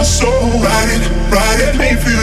my soul. Ride it, ride it, make feel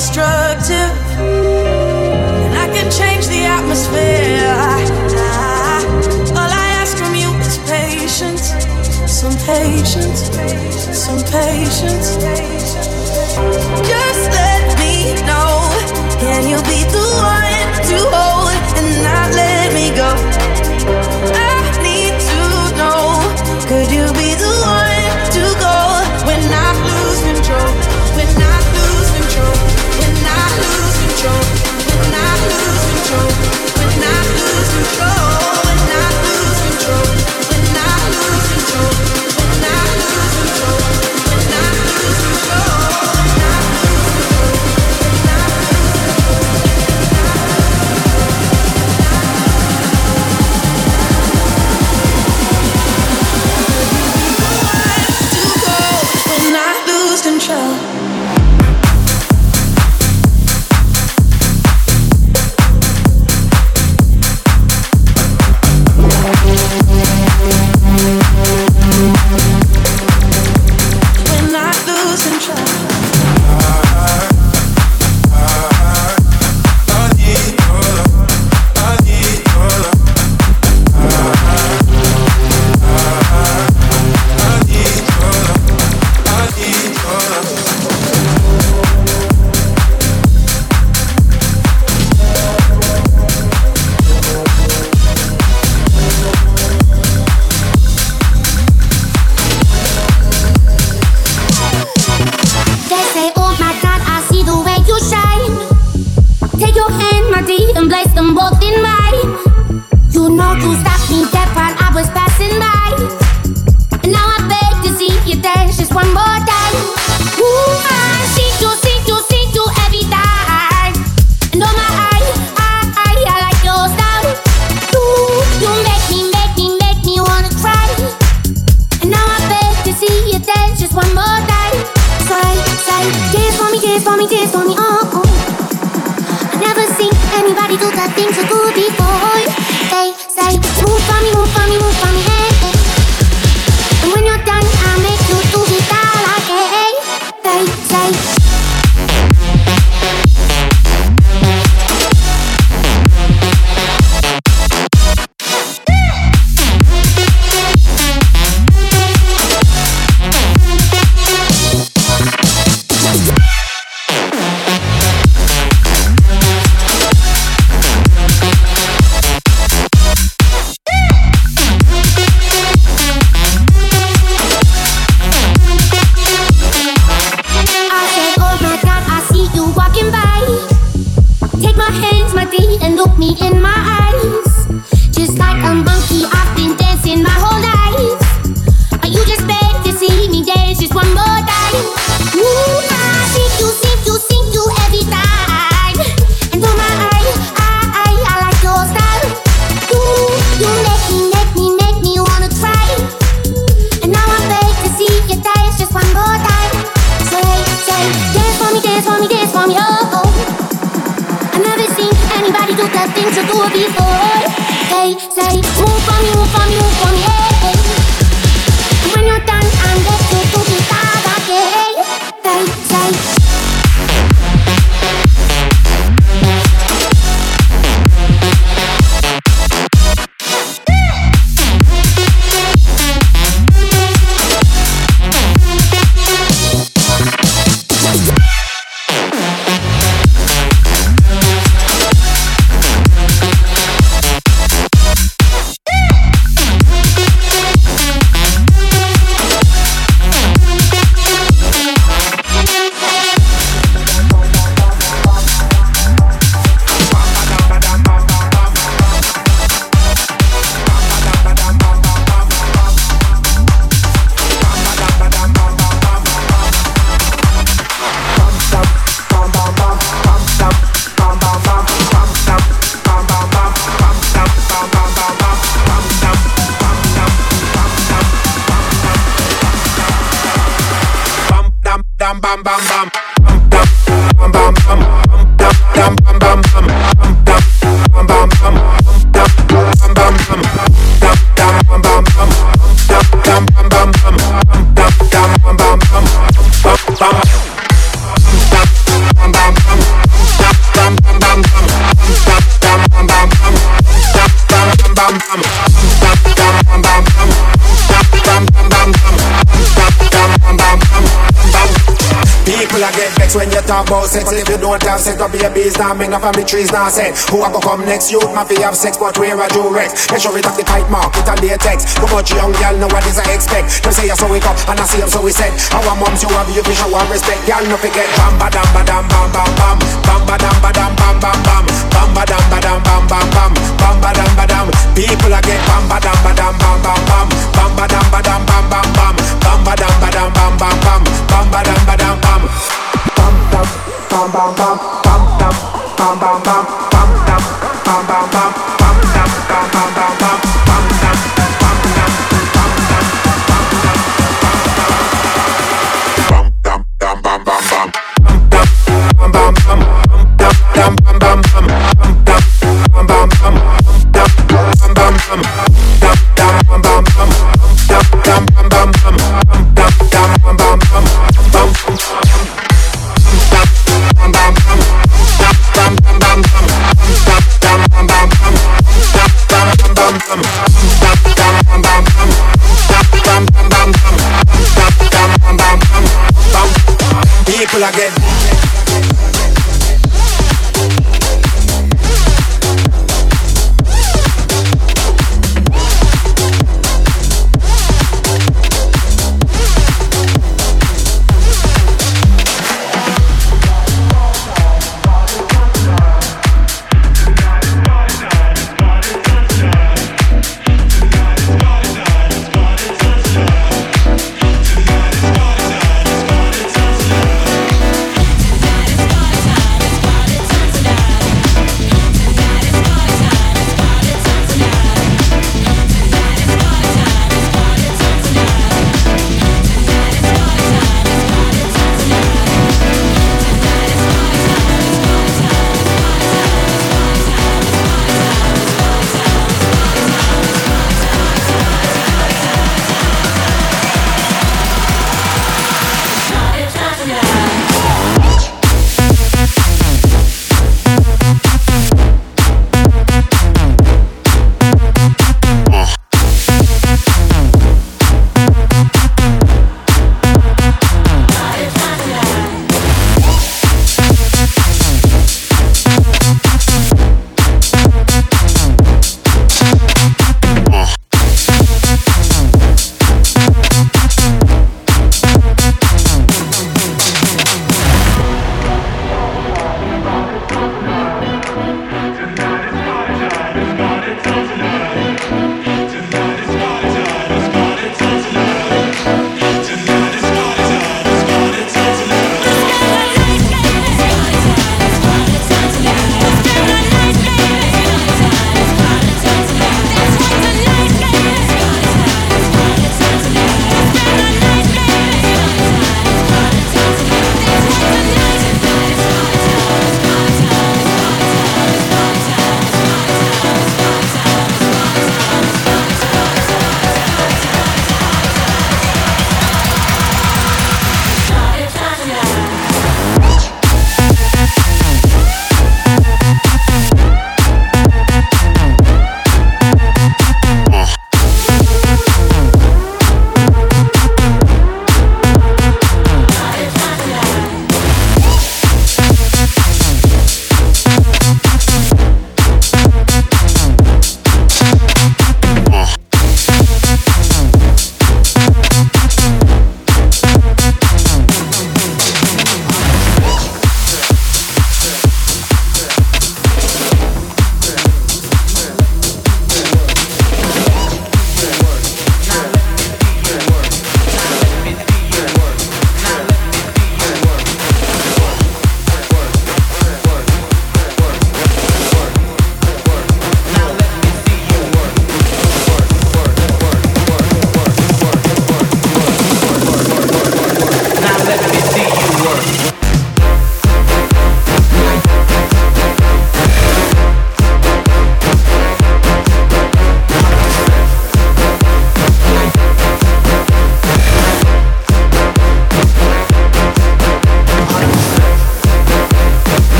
destructive. And I can change the atmosphere. All I ask from you is patience. Some patience. Some patience. Just let me know. Can you be the one? Now make family trees now set Who a go come next? Youth ma fi have sex but wear a Durex sure it have the tight mark, it a latex Too much young girl know what is I expect Them say you so wake up and I see them so we said Our moms you have you fi show and respect Girl no forget bam ba dam ba dam bam bam bam Bam ba dam ba dam bam bam bam Bam ba dam ba dam bam bam bam Bam ba dam ba dam People a get bam ba dam ba dam bam bam bam Bam ba dam ba dam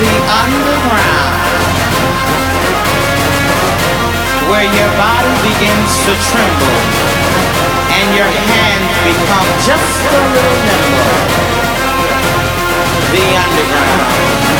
the underground, where your body begins to tremble and your hands become just a little nimble. The underground.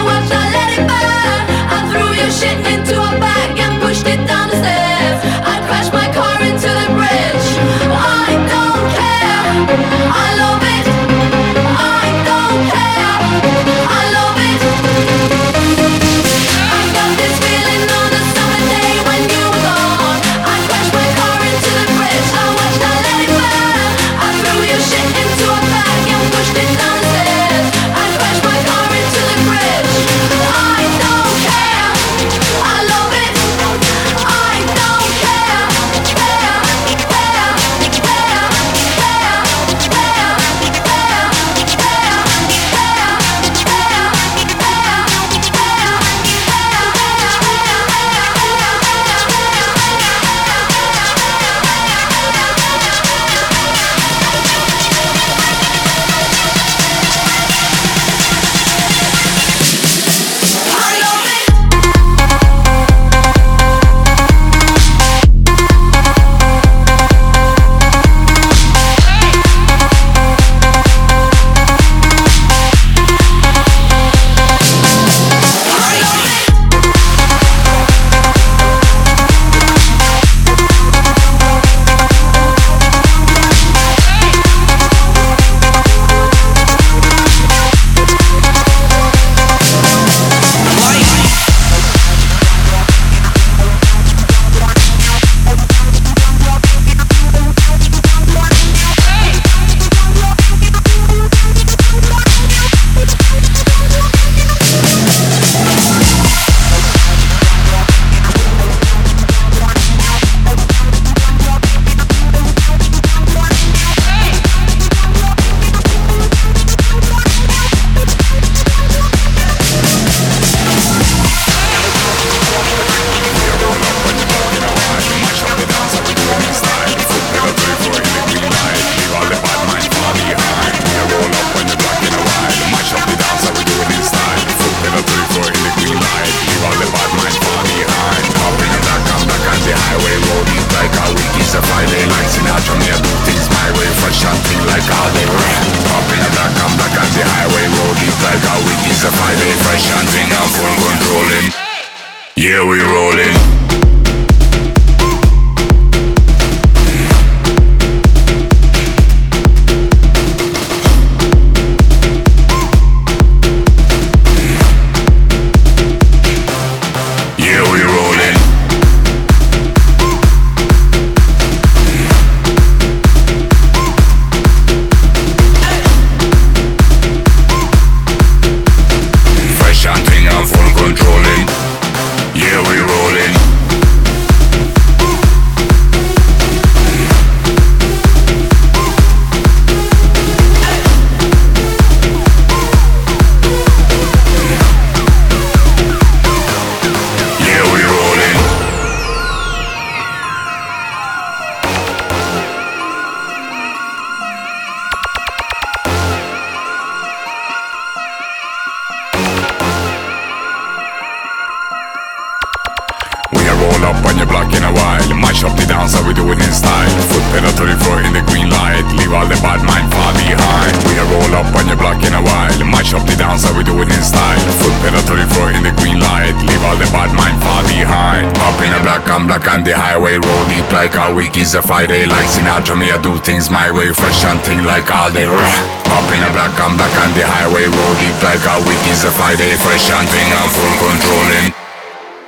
up the dance how we do it in style. Foot pedal to the floor in the green light. Leave all the bad mind far behind. We are roll up on your block in a while. Mash up the dance how we do it in style. Foot pedal to the floor in the green light. Leave all the bad mind far behind. Up in a black, I'm black on the highway Roll deep like a week is a Friday. Like Sinatra, me I do things my way. Fresh and thing like all day Up in a black, I'm black on the highway Roll deep like a week is a Friday. Fresh and thing, I'm full controlling.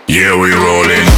Yeah, we rolling.